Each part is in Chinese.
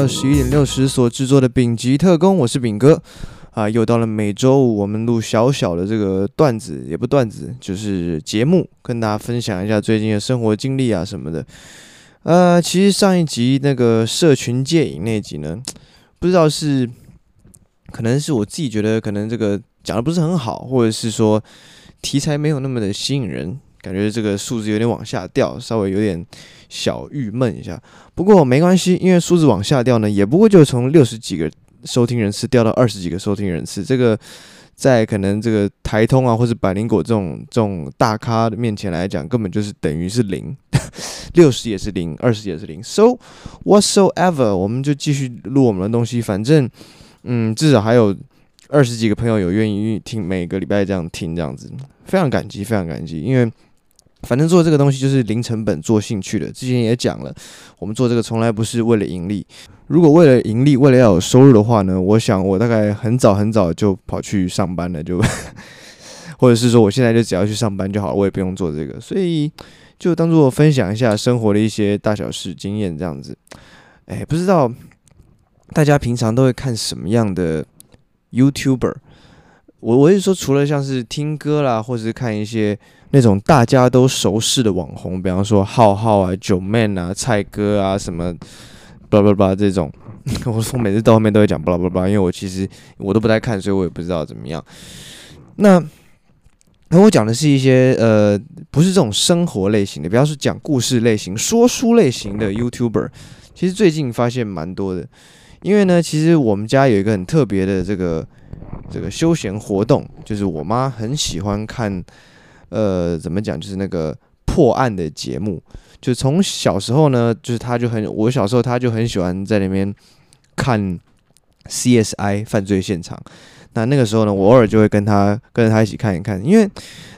到十一点六十所制作的丙级特工，我是丙哥啊，又到了每周五我们录小小的这个段子，也不段子，就是节目，跟大家分享一下最近的生活经历啊什么的。呃，其实上一集那个社群戒瘾那集呢，不知道是可能是我自己觉得可能这个讲的不是很好，或者是说题材没有那么的吸引人，感觉这个数字有点往下掉，稍微有点小郁闷一下。不过没关系，因为数字往下掉呢，也不过就从六十几个收听人次掉到二十几个收听人次，这个。在可能这个台通啊，或者百灵果这种这种大咖的面前来讲，根本就是等于是零，六十也是零，二十也是零。So whatsoever，我们就继续录我们的东西，反正嗯，至少还有二十几个朋友有愿意听，每个礼拜这样听这样子，非常感激，非常感激，因为。反正做这个东西就是零成本做兴趣的，之前也讲了，我们做这个从来不是为了盈利。如果为了盈利，为了要有收入的话呢，我想我大概很早很早就跑去上班了，就 或者是说我现在就只要去上班就好了，我也不用做这个，所以就当做分享一下生活的一些大小事经验这样子。哎，不知道大家平常都会看什么样的 YouTuber？我我是说，除了像是听歌啦，或者是看一些。那种大家都熟悉的网红，比方说浩浩啊、九 man 啊、蔡哥啊什么，巴拉巴拉这种，我从每次到后面都会讲巴拉巴拉，因为我其实我都不太看，所以我也不知道怎么样。那那我讲的是一些呃，不是这种生活类型的，比方说讲故事类型、说书类型的 YouTuber，其实最近发现蛮多的。因为呢，其实我们家有一个很特别的这个这个休闲活动，就是我妈很喜欢看。呃，怎么讲？就是那个破案的节目，就从小时候呢，就是他就很，我小时候他就很喜欢在那边看 CSI 犯罪现场。那那个时候呢，我偶尔就会跟他跟着他一起看一看，因为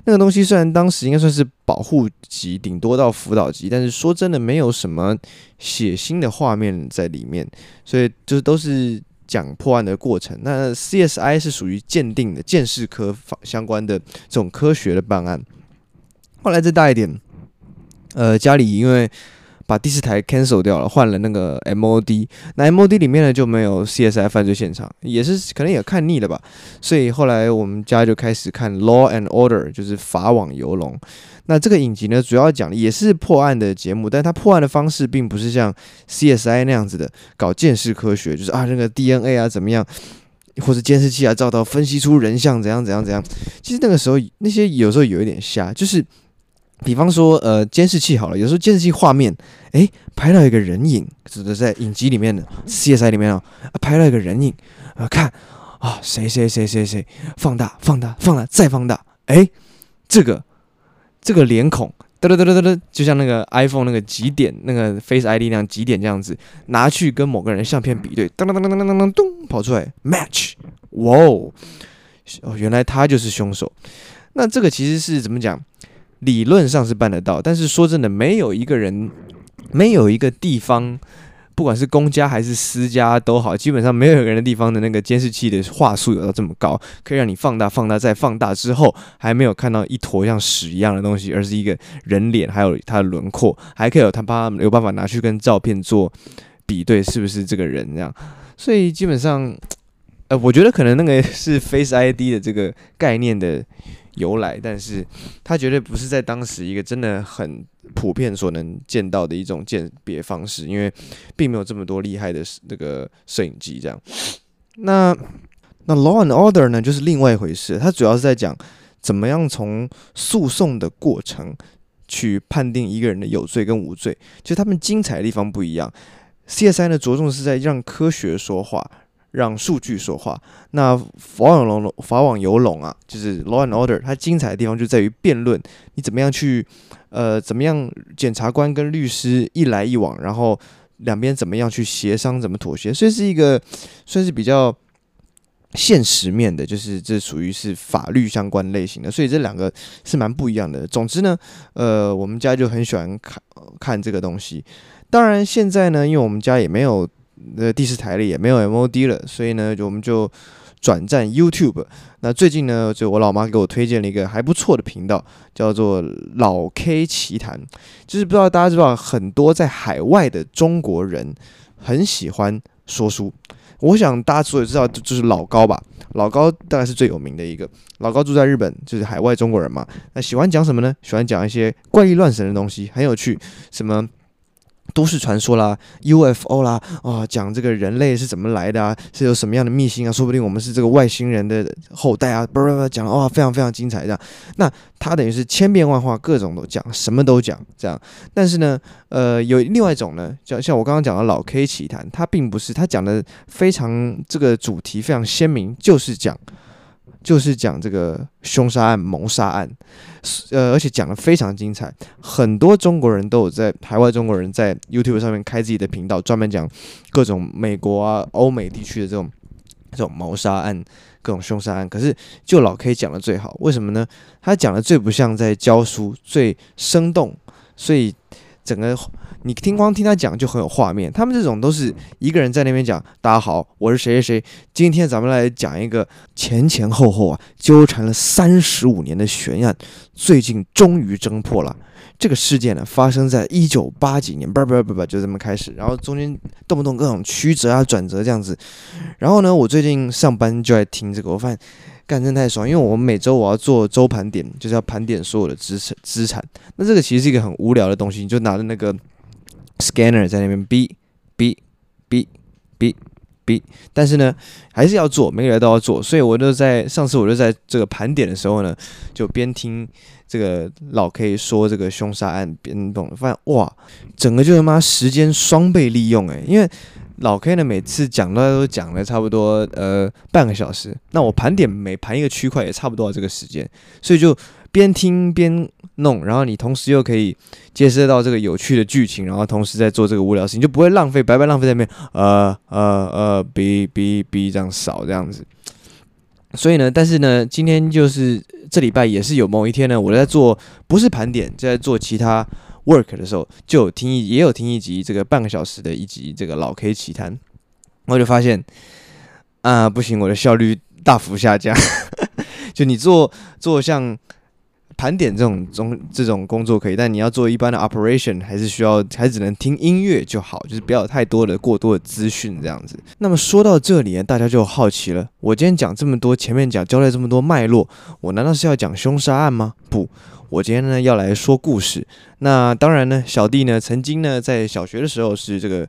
那个东西虽然当时应该算是保护级，顶多到辅导级，但是说真的，没有什么血腥的画面在里面，所以就是都是。讲破案的过程，那 CSI 是属于鉴定的鉴识科相关的这种科学的办案。后来再大一点，呃，家里因为把第四台 cancel 掉了，换了那个 MOD，那 MOD 里面呢就没有 CSI 犯罪现场，也是可能也看腻了吧，所以后来我们家就开始看 Law and Order，就是法网游龙。那这个影集呢，主要讲的也是破案的节目，但它破案的方式并不是像 CSI 那样子的搞鉴识科学，就是啊那个 DNA 啊怎么样，或者监视器啊照到分析出人像怎样怎样怎样。其实那个时候那些有时候有一点瞎，就是比方说呃监视器好了，有时候监视器画面诶拍到一个人影，指的在影集里面的 CSI 里面啊，拍到一个人影啊看啊谁谁谁谁谁放大放大放大再放大，诶这个。这个脸孔，哒哒哒哒哒，就像那个 iPhone 那个极点那个 Face ID 那样极点这样子，拿去跟某个人相片比对，噔噔噔噔噔噔噔咚，跑出来 match，哇哦，哦，原来他就是凶手。那这个其实是怎么讲？理论上是办得到，但是说真的，没有一个人，没有一个地方。不管是公家还是私家都好，基本上没有一个人的地方的那个监视器的画素有到这么高，可以让你放大、放大再放大之后，还没有看到一坨像屎一样的东西，而是一个人脸，还有它的轮廓，还可以有他把有办法拿去跟照片做比对，是不是这个人这样？所以基本上，呃，我觉得可能那个是 Face ID 的这个概念的由来，但是它绝对不是在当时一个真的很普遍所能见到的一种鉴别方式，因为并没有这么多厉害的那个摄影机这样。那那 Law and Order 呢，就是另外一回事，它主要是在讲怎么样从诉讼的过程去判定一个人的有罪跟无罪，就他们精彩的地方不一样。CSI 呢，着重是在让科学说话。让数据说话。那法网游龙，法网游龙啊，就是 Law and Order，它精彩的地方就在于辩论，你怎么样去，呃，怎么样，检察官跟律师一来一往，然后两边怎么样去协商，怎么妥协，所以是一个算是比较现实面的，就是这属于是法律相关类型的，所以这两个是蛮不一样的。总之呢，呃，我们家就很喜欢看看这个东西。当然现在呢，因为我们家也没有。那第四台里也没有 MOD 了，所以呢，就我们就转战 YouTube。那最近呢，就我老妈给我推荐了一个还不错的频道，叫做老 K 奇谈。就是不知道大家知道，很多在海外的中国人很喜欢说书。我想大家所有知道就是老高吧，老高大概是最有名的一个。老高住在日本，就是海外中国人嘛。那喜欢讲什么呢？喜欢讲一些怪力乱神的东西，很有趣。什么？都市传说啦，UFO 啦，啊，讲这个人类是怎么来的啊，是有什么样的秘辛啊？说不定我们是这个外星人的后代啊！不不不，讲哇，非常非常精彩这样。那他等于是千变万化，各种都讲，什么都讲这样。但是呢，呃，有另外一种呢，像像我刚刚讲的老 K 奇谈，他并不是他讲的非常这个主题非常鲜明，就是讲。就是讲这个凶杀案、谋杀案，呃，而且讲得非常精彩。很多中国人都有在海外，中国人在 YouTube 上面开自己的频道，专门讲各种美国啊、欧美地区的这种这种谋杀案、各种凶杀案。可是就老 K 讲的最好，为什么呢？他讲的最不像在教书，最生动，所以整个。你听光听他讲就很有画面，他们这种都是一个人在那边讲。大家好，我是谁谁谁，今天咱们来讲一个前前后后啊纠缠了三十五年的悬案，最近终于侦破了。这个事件呢发生在一九八几年，不不不不，就这么开始，然后中间动不动各种曲折啊转折这样子。然后呢，我最近上班就在听这个，我发现干真太爽，因为我们每周我要做周盘点，就是要盘点所有的资产资产。那这个其实是一个很无聊的东西，你就拿着那个。Scanner 在那边哔哔哔哔哔，但是呢，还是要做，每个人都要做，所以我就在上次我就在这个盘点的时候呢，就边听这个老 K 说这个凶杀案，边动，发现哇，整个就是妈时间双倍利用诶，因为老 K 呢每次讲都讲了差不多呃半个小时，那我盘点每盘一个区块也差不多这个时间，所以就。边听边弄，然后你同时又可以接收到这个有趣的剧情，然后同时在做这个无聊事情，就不会浪费，白白浪费在那边，呃呃呃，B B B 这样扫这样子。所以呢，但是呢，今天就是这礼拜也是有某一天呢，我在做不是盘点，就在做其他 work 的时候，就有听一也有听一集这个半个小时的一集这个老 K 奇谈，我就发现啊，不行，我的效率大幅下降。就你做做像。盘点这种中这种工作可以，但你要做一般的 operation，还是需要还只能听音乐就好，就是不要有太多的过多的资讯这样子。那么说到这里呢，大家就好奇了，我今天讲这么多，前面讲交代这么多脉络，我难道是要讲凶杀案吗？不，我今天呢要来说故事。那当然呢，小弟呢曾经呢在小学的时候是这个。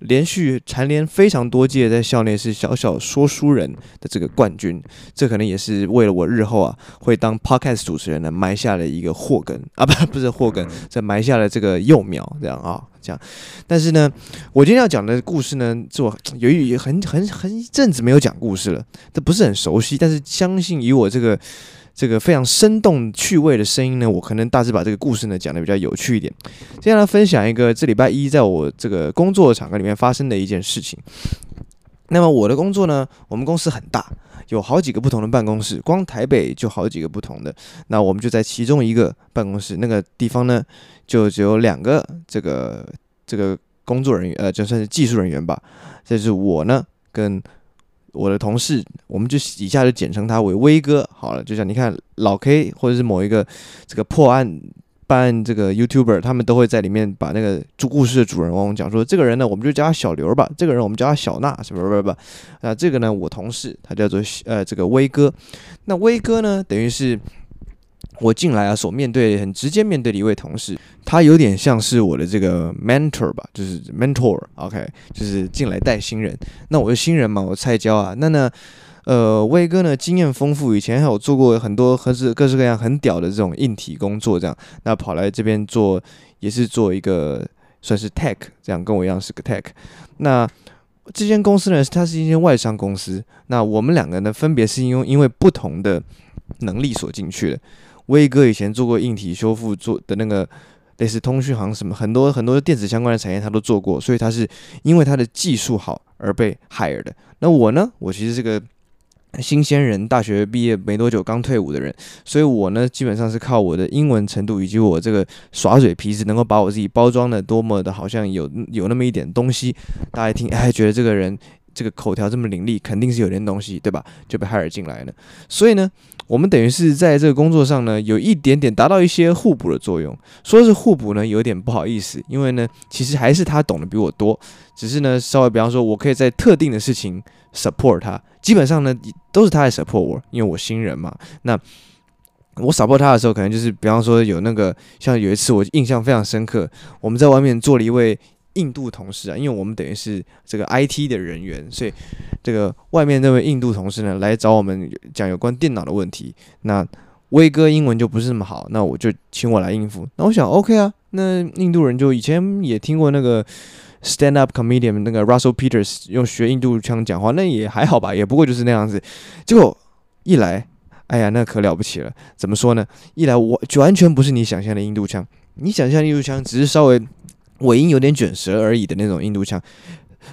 连续蝉联非常多届，在校内是小小说书人的这个冠军，这可能也是为了我日后啊会当 podcast 主持人呢埋下了一个祸根啊，不不是祸根，这埋下了这个幼苗，这样啊这样。但是呢，我今天要讲的故事呢，是我由于很很很一阵子没有讲故事了，这不是很熟悉，但是相信以我这个。这个非常生动趣味的声音呢，我可能大致把这个故事呢讲得比较有趣一点。接下来分享一个这礼拜一在我这个工作场合里面发生的一件事情。那么我的工作呢，我们公司很大，有好几个不同的办公室，光台北就好几个不同的。那我们就在其中一个办公室，那个地方呢，就只有两个这个这个工作人员，呃，就算是技术人员吧。这是我呢跟。我的同事，我们就以下就简称他为威哥好了。就像你看老 K 或者是某一个这个破案办案这个 YouTuber，他们都会在里面把那个主故事的主人翁讲说，这个人呢，我们就叫他小刘吧。这个人我们叫他小娜，是不是？不不不。那这个呢，我同事他叫做呃这个威哥。那威哥呢，等于是。我进来啊，所面对很直接面对的一位同事，他有点像是我的这个 mentor 吧，就是 mentor，OK，就是进来带新人。那我是新人嘛，我菜鸟啊。那呢，呃，威哥呢经验丰富，以前还有做过很多各式各式各样很屌的这种硬体工作，这样，那跑来这边做也是做一个算是 tech，这样跟我一样是个 tech。那这间公司呢，它是一间外商公司。那我们两个呢，分别是因为因为不同的能力所进去的。威哥以前做过硬体修复，做的那个类似通讯行什么，很多很多电子相关的产业他都做过，所以他是因为他的技术好而被 hire 的。那我呢，我其实是个新鲜人，大学毕业没多久，刚退伍的人，所以我呢，基本上是靠我的英文程度以及我这个耍嘴皮子，能够把我自己包装的多么的好像有有那么一点东西，大家一听哎，觉得这个人这个口条这么伶俐，肯定是有点东西，对吧？就被 hire 进来了。所以呢。我们等于是在这个工作上呢，有一点点达到一些互补的作用。说是互补呢，有点不好意思，因为呢，其实还是他懂得比我多，只是呢，稍微比方说，我可以在特定的事情 support 他，基本上呢，都是他在 support 我，因为我新人嘛。那我 support 他的时候，可能就是比方说有那个，像有一次我印象非常深刻，我们在外面做了一位。印度同事啊，因为我们等于是这个 IT 的人员，所以这个外面那位印度同事呢，来找我们讲有关电脑的问题。那威哥英文就不是那么好，那我就请我来应付。那我想 OK 啊，那印度人就以前也听过那个 stand up comedian 那个 Russell Peters 用学印度腔讲话，那也还好吧，也不过就是那样子。结果一来，哎呀，那可了不起了。怎么说呢？一来我就完全不是你想象的印度腔，你想象印度腔只是稍微。尾音有点卷舌而已的那种印度腔，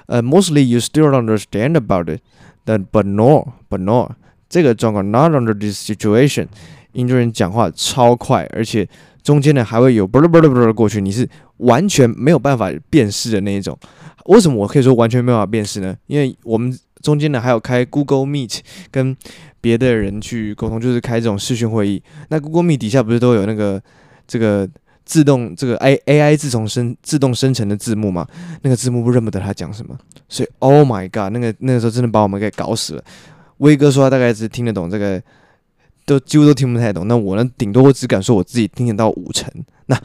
呃、，mostly you still understand about it，but but no but no 这个状况 not under this situation，印度人讲话超快，而且中间呢还会有啵啵啵啵的过去，你是完全没有办法辨识的那一种。为什么我可以说完全没有办法辨识呢？因为我们中间呢还有开 Google Meet 跟别的人去沟通，就是开这种视讯会议。那 Google Meet 底下不是都有那个这个。自动这个 A A I 自从生自动生成的字幕嘛，那个字幕不认不得他讲什么，所以 Oh my God，那个那个时候真的把我们给搞死了。威哥说他大概只听得懂这个，都几乎都听不太懂。那我呢，顶多我只敢说我自己听得到五成。那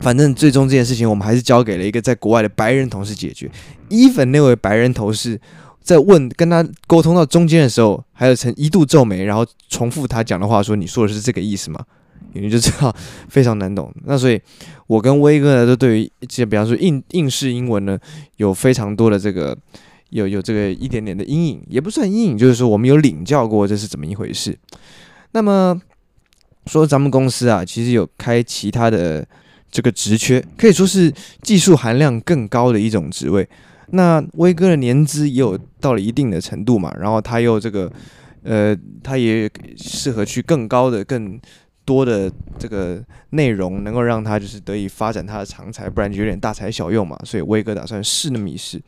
反正最终这件事情，我们还是交给了一个在国外的白人同事解决。Even 那位白人同事在问跟他沟通到中间的时候，还有曾一度皱眉，然后重复他讲的话，说：“你说的是这个意思吗？”你就知道非常难懂。那所以，我跟威哥呢，都对于这些，比方说应应试英文呢，有非常多的这个有有这个一点点的阴影，也不算阴影，就是说我们有领教过这是怎么一回事。那么说咱们公司啊，其实有开其他的这个职缺，可以说是技术含量更高的一种职位。那威哥的年资也有到了一定的程度嘛，然后他又这个呃，他也适合去更高的更。多的这个内容能够让他就是得以发展他的长才，不然就有点大材小用嘛。所以威哥打算试那么一试。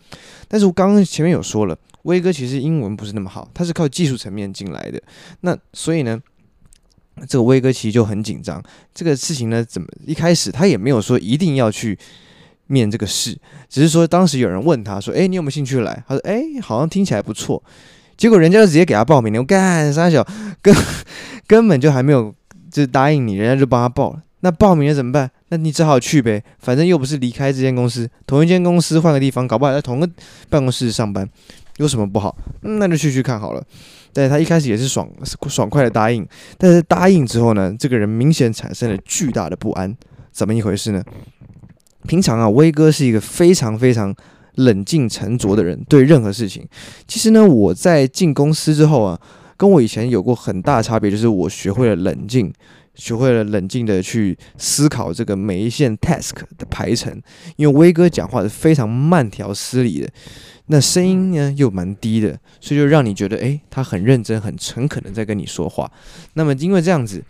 但是我刚刚前面有说了，威哥其实英文不是那么好，他是靠技术层面进来的。那所以呢，这个威哥其实就很紧张。这个事情呢，怎么一开始他也没有说一定要去面这个试，只是说当时有人问他说：“诶，你有没有兴趣来？”他说：“诶，好像听起来不错。”结果人家就直接给他报名了。我干三小根根 本就还没有。就是答应你，人家就帮他报了。那报名了怎么办？那你只好去呗，反正又不是离开这间公司，同一间公司换个地方，搞不好在同个办公室上班，有什么不好？那就去去看好了。但是他一开始也是爽爽快的答应，但是答应之后呢，这个人明显产生了巨大的不安。怎么一回事呢？平常啊，威哥是一个非常非常冷静沉着的人，对任何事情。其实呢，我在进公司之后啊。跟我以前有过很大差别，就是我学会了冷静，学会了冷静的去思考这个每一线 task 的排程。因为威哥讲话是非常慢条斯理的，那声音呢又蛮低的，所以就让你觉得，诶，他很认真、很诚恳的在跟你说话。那么因为这样子，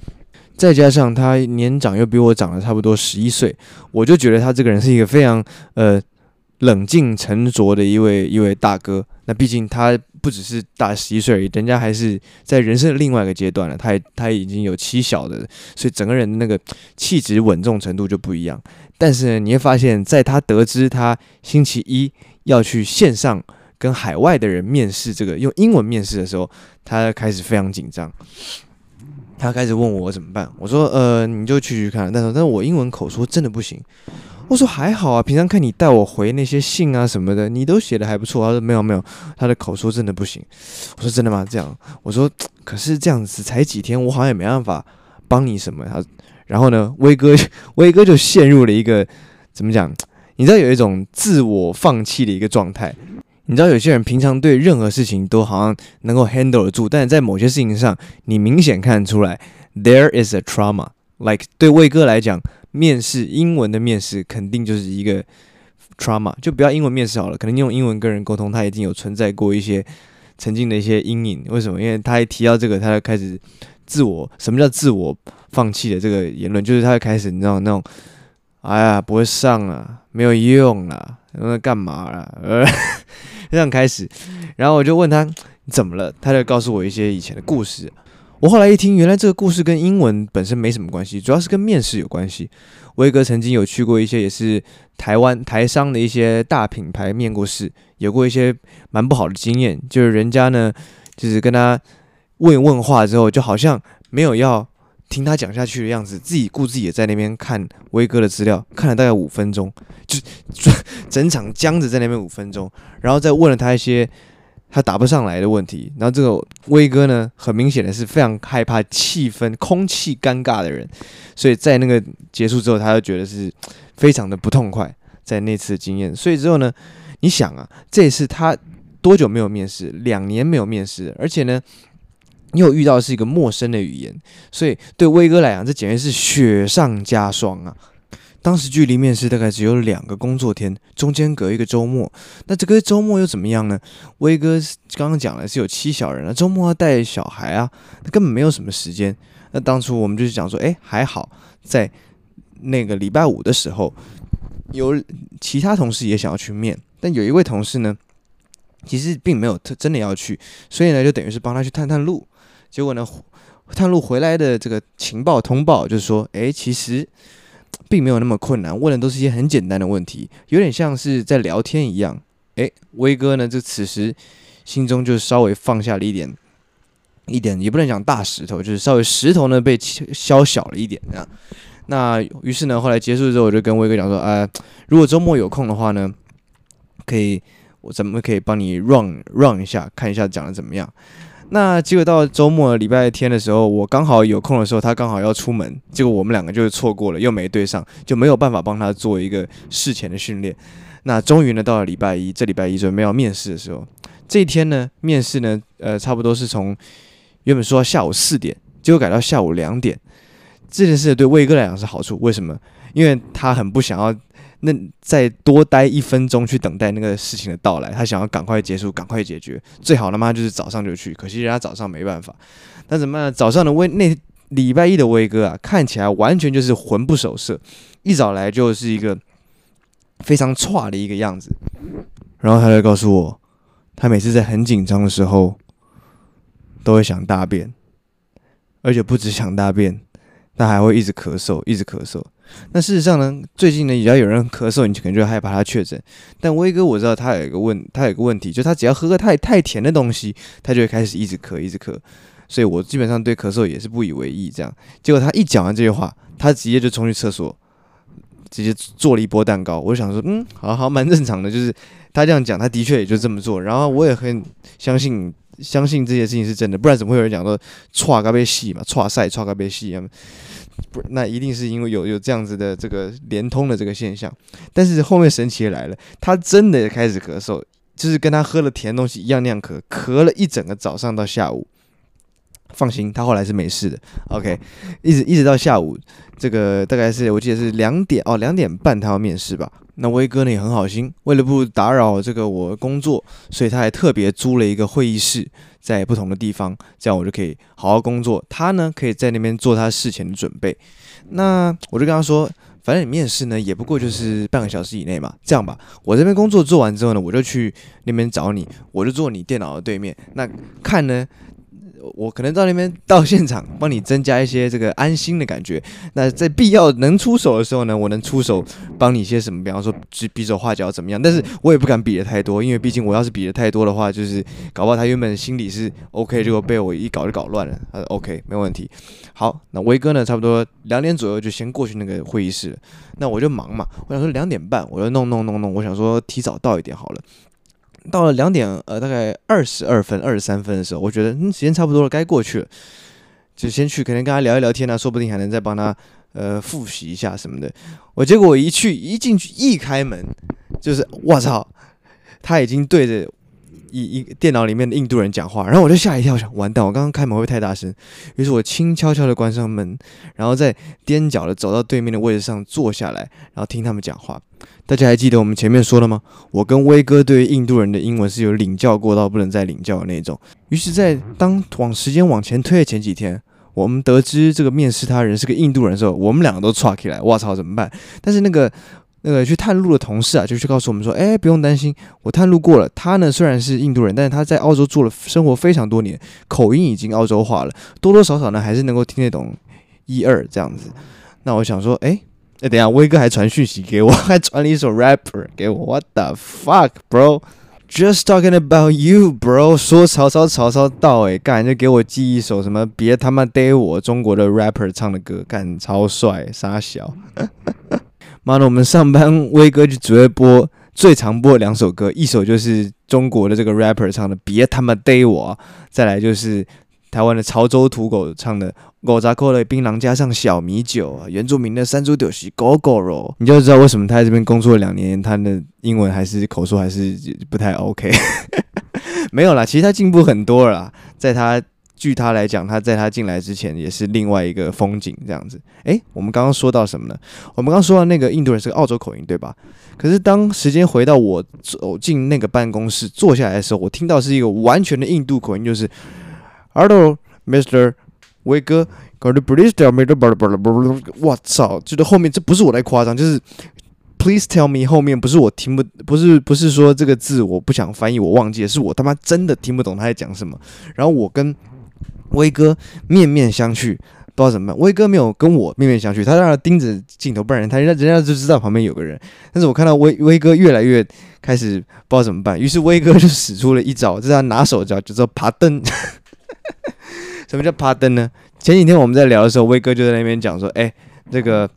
再加上他年长又比我长了差不多十一岁，我就觉得他这个人是一个非常呃冷静沉着的一位一位大哥。那毕竟他。不只是大十一岁而已，人家还是在人生的另外一个阶段了。他他已经有妻小的，所以整个人那个气质稳重程度就不一样。但是呢，你会发现，在他得知他星期一要去线上跟海外的人面试，这个用英文面试的时候，他开始非常紧张。他开始问我怎么办？我说：呃，你就去去看。但是，但是我英文口说真的不行。我说还好啊，平常看你带我回那些信啊什么的，你都写的还不错。他说没有没有，他的口说真的不行。我说真的吗？这样，我说可是这样子才几天，我好像也没办法帮你什么。他然后呢，威哥 威哥就陷入了一个怎么讲？你知道有一种自我放弃的一个状态。你知道有些人平常对任何事情都好像能够 handle 得住，但是在某些事情上，你明显看得出来 there is a trauma。Like 对威哥来讲。面试英文的面试肯定就是一个 trauma，就不要英文面试好了。可能用英文跟人沟通，他已经有存在过一些曾经的一些阴影。为什么？因为他一提到这个，他就开始自我，什么叫自我放弃的这个言论？就是他就开始你知道那种，哎呀，不会上啊，没有用啊，那干嘛啊？呃，这样开始，然后我就问他怎么了，他就告诉我一些以前的故事。我后来一听，原来这个故事跟英文本身没什么关系，主要是跟面试有关系。威哥曾经有去过一些也是台湾台商的一些大品牌面过试，有过一些蛮不好的经验，就是人家呢，就是跟他问问话之后，就好像没有要听他讲下去的样子，自己顾自己也在那边看威哥的资料，看了大概五分钟，就整 场僵着在那边五分钟，然后再问了他一些。他答不上来的问题，然后这个威哥呢，很明显的是非常害怕气氛、空气尴尬的人，所以在那个结束之后，他就觉得是非常的不痛快，在那次的经验。所以之后呢，你想啊，这次他多久没有面试？两年没有面试，而且呢，又遇到是一个陌生的语言，所以对威哥来讲，这简直是雪上加霜啊！当时距离面试大概只有两个工作天，中间隔一个周末。那这个周末又怎么样呢？威哥刚刚讲了是有妻小人了，周末要带小孩啊，那根本没有什么时间。那当初我们就是讲说，哎，还好，在那个礼拜五的时候，有其他同事也想要去面，但有一位同事呢，其实并没有特真的要去，所以呢，就等于是帮他去探探路。结果呢，探路回来的这个情报通报就是说，哎，其实。并没有那么困难，问的都是一些很简单的问题，有点像是在聊天一样。诶，威哥呢，就此时心中就稍微放下了一点，一点也不能讲大石头，就是稍微石头呢被削小了一点这样。那于是呢，后来结束之后，我就跟威哥讲说，啊，如果周末有空的话呢，可以我怎么可以帮你 run run 一下，看一下讲的怎么样。那结果到周末礼拜天的时候，我刚好有空的时候，他刚好要出门，结果我们两个就是错过了，又没对上，就没有办法帮他做一个事前的训练。那终于呢，到了礼拜一，这礼拜一准备要面试的时候，这一天呢，面试呢，呃，差不多是从原本说下午四点，结果改到下午两点。这件事对魏哥来讲是好处，为什么？因为他很不想要。那再多待一分钟去等待那个事情的到来，他想要赶快结束，赶快解决，最好他妈就是早上就去。可惜人家早上没办法，那怎么办？早上的威那礼拜一的威哥啊，看起来完全就是魂不守舍，一早来就是一个非常差的一个样子。然后他就告诉我，他每次在很紧张的时候都会想大便，而且不止想大便，他还会一直咳嗽，一直咳嗽。那事实上呢，最近呢，只要有人咳嗽，你就可能就害怕他确诊。但威哥我知道他有一个问，他有一个问题，就他只要喝个太太甜的东西，他就会开始一直咳，一直咳。所以我基本上对咳嗽也是不以为意。这样，结果他一讲完这句话，他直接就冲去厕所，直接做了一波蛋糕。我就想说，嗯，好好，蛮正常的。就是他这样讲，他的确也就这么做。然后我也很相信，相信这件事情是真的，不然怎么会有人讲说“剉个被戏嘛，剉赛剉个被戏”啊？不，那一定是因为有有这样子的这个连通的这个现象，但是后面神奇的来了，他真的开始咳嗽，就是跟他喝了甜东西一样那样咳，咳了一整个早上到下午。放心，他后来是没事的。OK，一直一直到下午，这个大概是我记得是两点哦，两点半他要面试吧。那威哥呢也很好心，为了不打扰这个我工作，所以他还特别租了一个会议室。在不同的地方，这样我就可以好好工作。他呢，可以在那边做他事前的准备。那我就跟他说，反正你面试呢，也不过就是半个小时以内嘛。这样吧，我这边工作做完之后呢，我就去那边找你，我就坐你电脑的对面。那看呢。我可能到那边到现场帮你增加一些这个安心的感觉。那在必要能出手的时候呢，我能出手帮你些什么？比方说比比手画脚怎么样？但是我也不敢比的太多，因为毕竟我要是比的太多的话，就是搞不好他原本心里是 OK，结果被我一搞就搞乱了。他说 OK，没问题。好，那威哥呢，差不多两点左右就先过去那个会议室了。那我就忙嘛，我想说两点半我就弄弄弄弄，我想说提早到一点好了。到了两点，呃，大概二十二分、二十三分的时候，我觉得嗯，时间差不多了，该过去了，就先去，可能跟他聊一聊天呢，说不定还能再帮他呃复习一下什么的。我结果我一去，一进去，一开门，就是我操，他已经对着。一一电脑里面的印度人讲话，然后我就吓一跳，想完蛋，我刚刚开门会太大声？于是我轻悄悄的关上门，然后再踮脚的走到对面的位置上坐下来，然后听他们讲话。大家还记得我们前面说的吗？我跟威哥对于印度人的英文是有领教过到不能再领教的那种。于是，在当往时间往前推的前几天，我们得知这个面试他人是个印度人的时候，我们两个都剉起来，我操，怎么办？但是那个。那个去探路的同事啊，就去告诉我们说，哎，不用担心，我探路过了。他呢虽然是印度人，但是他在澳洲做了生活非常多年，口音已经澳洲化了，多多少少呢还是能够听得懂一二这样子。那我想说，哎，哎，等下，威哥还传讯息给我，还传了一首 rapper 给我，What the fuck, bro? Just talking about you, bro。说曹操，曹操到诶，干就给我寄一首什么别他妈逮我中国的 rapper 唱的歌，干超帅，傻小。妈的，我们上班威哥就只会播最常播两首歌，一首就是中国的这个 rapper 唱的别他妈逮我，再来就是。台湾的潮州土狗唱的“狗杂扣的槟榔加上小米酒”啊，原住民的山猪丢西狗狗肉，你就知道为什么他在这边工作了两年，他的英文还是口说还是不太 OK。没有啦，其实他进步很多了啦。在他据他来讲，他在他进来之前也是另外一个风景这样子。诶，我们刚刚说到什么呢？我们刚刚说到那个印度人是个澳洲口音，对吧？可是当时间回到我走进那个办公室坐下来的时候，我听到是一个完全的印度口音，就是。Hello，Mr. 威哥，Could please tell me the 我操，就是后面这不是我在夸张，就是 Please tell me 后面不是我听不，不是不是说这个字我不想翻译，我忘记了，是我他妈真的听不懂他在讲什么。然后我跟威哥面面相觑，不知道怎么办。威哥没有跟我面面相觑，他让他盯着镜头，不然他人家人家就知道旁边有个人。但是我看到威威哥越来越开始不知道怎么办，于是威哥就使出了一招，这是他拿手招，叫做爬灯。什么叫爬灯呢？前几天我们在聊的时候，威哥就在那边讲说：“哎，这个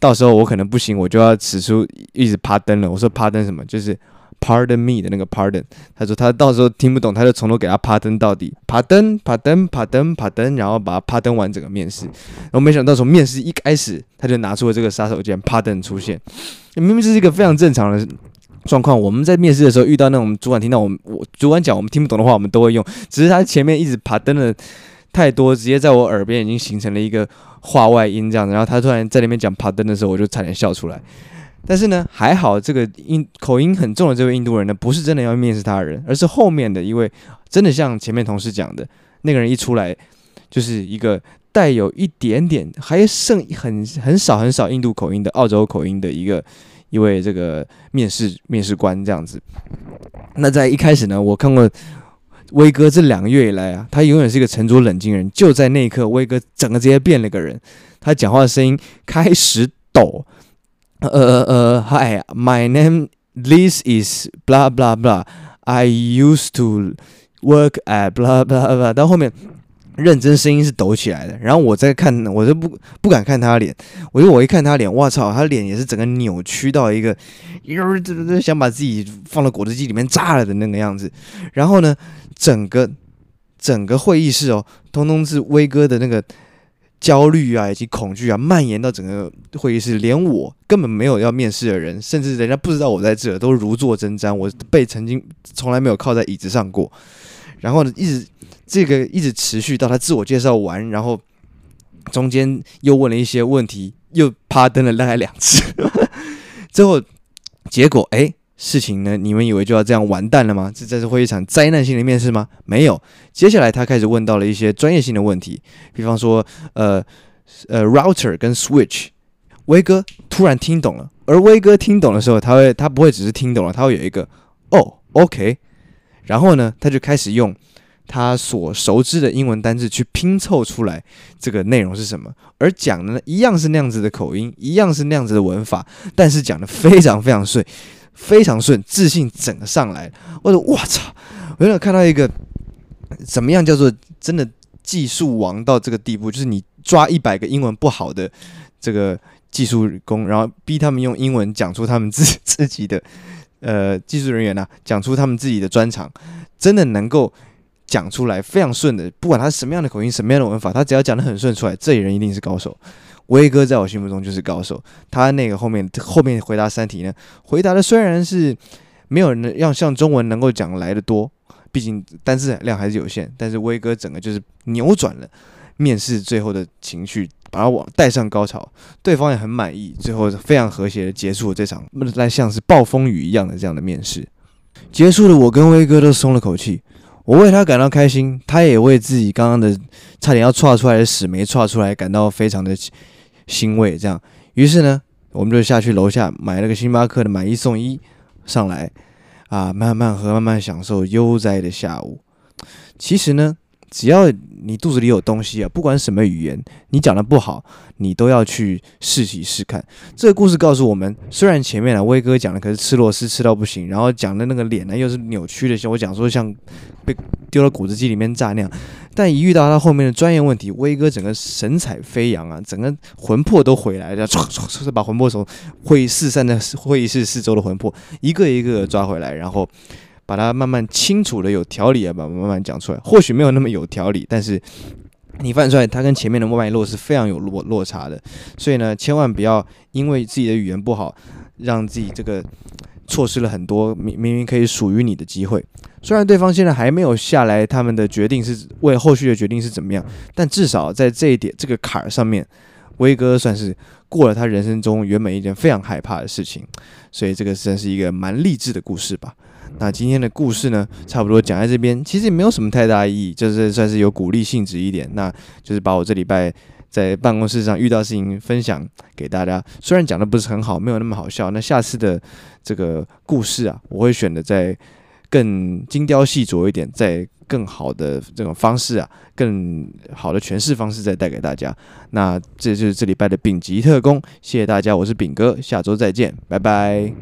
到时候我可能不行，我就要使出一直趴灯了。”我说：“趴灯什么？就是 Pardon me 的那个 Pardon。”他说他到时候听不懂，他就从头给他趴灯到底，趴灯趴灯趴灯趴灯，然后把他趴灯完整个面试。然后没想到从面试一开始，他就拿出了这个杀手锏，趴灯出现。明明这是一个非常正常的状况。我们在面试的时候遇到那种主管听到我们我主管讲我们听不懂的话，我们都会用。只是他前面一直趴灯的。太多，直接在我耳边已经形成了一个话外音这样子，然后他突然在那边讲爬登的时候，我就差点笑出来。但是呢，还好这个印口音很重的这位印度人呢，不是真的要面试他的人，而是后面的一位真的像前面同事讲的那个人一出来，就是一个带有一点点还剩很很少很少印度口音的澳洲口音的一个一位这个面试面试官这样子。那在一开始呢，我看过。威哥这两个月以来啊，他永远是一个沉着冷静人。就在那一刻，威哥整个直接变了个人。他讲话的声音开始抖。呃呃呃，Hi，my name this is blah blah blah。I used to work at blah blah blah。到后面。认真声音是抖起来的，然后我再看，我就不不敢看他脸，我就我一看他脸，我操，他脸也是整个扭曲到一个，哟，这这想把自己放到果汁机里面炸了的那个样子。然后呢，整个整个会议室哦，通通是威哥的那个焦虑啊以及恐惧啊蔓延到整个会议室，连我根本没有要面试的人，甚至人家不知道我在这，都如坐针毡。我被曾经从来没有靠在椅子上过。然后呢，一直这个一直持续到他自我介绍完，然后中间又问了一些问题，又趴灯了大概两次，最后结果哎，事情呢，你们以为就要这样完蛋了吗？这这是会一场灾难性的面试吗？没有，接下来他开始问到了一些专业性的问题，比方说呃呃 router 跟 switch，威哥突然听懂了，而威哥听懂的时候，他会他不会只是听懂了，他会有一个哦，OK。然后呢，他就开始用他所熟知的英文单字去拼凑出来这个内容是什么，而讲的呢，一样是那样子的口音，一样是那样子的文法，但是讲的非常非常顺，非常顺，自信整个上来。我说我操，我有点看到一个怎么样叫做真的技术王到这个地步，就是你抓一百个英文不好的这个技术工，然后逼他们用英文讲出他们自自己的。呃，技术人员呢、啊，讲出他们自己的专长，真的能够讲出来非常顺的，不管他什么样的口音，什么样的文法，他只要讲得很顺出来，这人一定是高手。威哥在我心目中就是高手。他那个后面后面回答三题呢，回答的虽然是没有人要像中文能够讲来得多，毕竟单字量还是有限，但是威哥整个就是扭转了面试最后的情绪。把他往带上高潮，对方也很满意，最后非常和谐的结束了这场，那像是暴风雨一样的这样的面试。结束了，我跟威哥都松了口气，我为他感到开心，他也为自己刚刚的差点要岔出来的屎没岔出来感到非常的欣慰。这样，于是呢，我们就下去楼下买了个星巴克的买一送一上来，啊，慢慢喝，慢慢享受悠哉的下午。其实呢。只要你肚子里有东西啊，不管什么语言，你讲的不好，你都要去试一试看。这个故事告诉我们，虽然前面啊威哥讲的可是吃螺丝吃到不行，然后讲的那个脸呢又是扭曲的，像我讲说像被丢到果汁机里面炸那样，但一遇到他后面的专业问题，威哥整个神采飞扬啊，整个魂魄都回来了，唰唰唰把魂魄从会议四散在会议室四周的魂魄一个一个抓回来，然后。把它慢慢清楚的有条理啊，把慢慢讲出来。或许没有那么有条理，但是你翻出来，它跟前面的脉络是非常有落落差的。所以呢，千万不要因为自己的语言不好，让自己这个错失了很多明明明可以属于你的机会。虽然对方现在还没有下来，他们的决定是为后续的决定是怎么样，但至少在这一点这个坎儿上面，威哥算是过了他人生中原本一件非常害怕的事情。所以这个真是一个蛮励志的故事吧。那今天的故事呢，差不多讲在这边，其实也没有什么太大意义，就是算是有鼓励性质一点。那就是把我这礼拜在办公室上遇到事情分享给大家，虽然讲的不是很好，没有那么好笑。那下次的这个故事啊，我会选的在更精雕细琢一点，在更好的这种方式啊，更好的诠释方式再带给大家。那这就是这礼拜的丙级特工，谢谢大家，我是丙哥，下周再见，拜拜。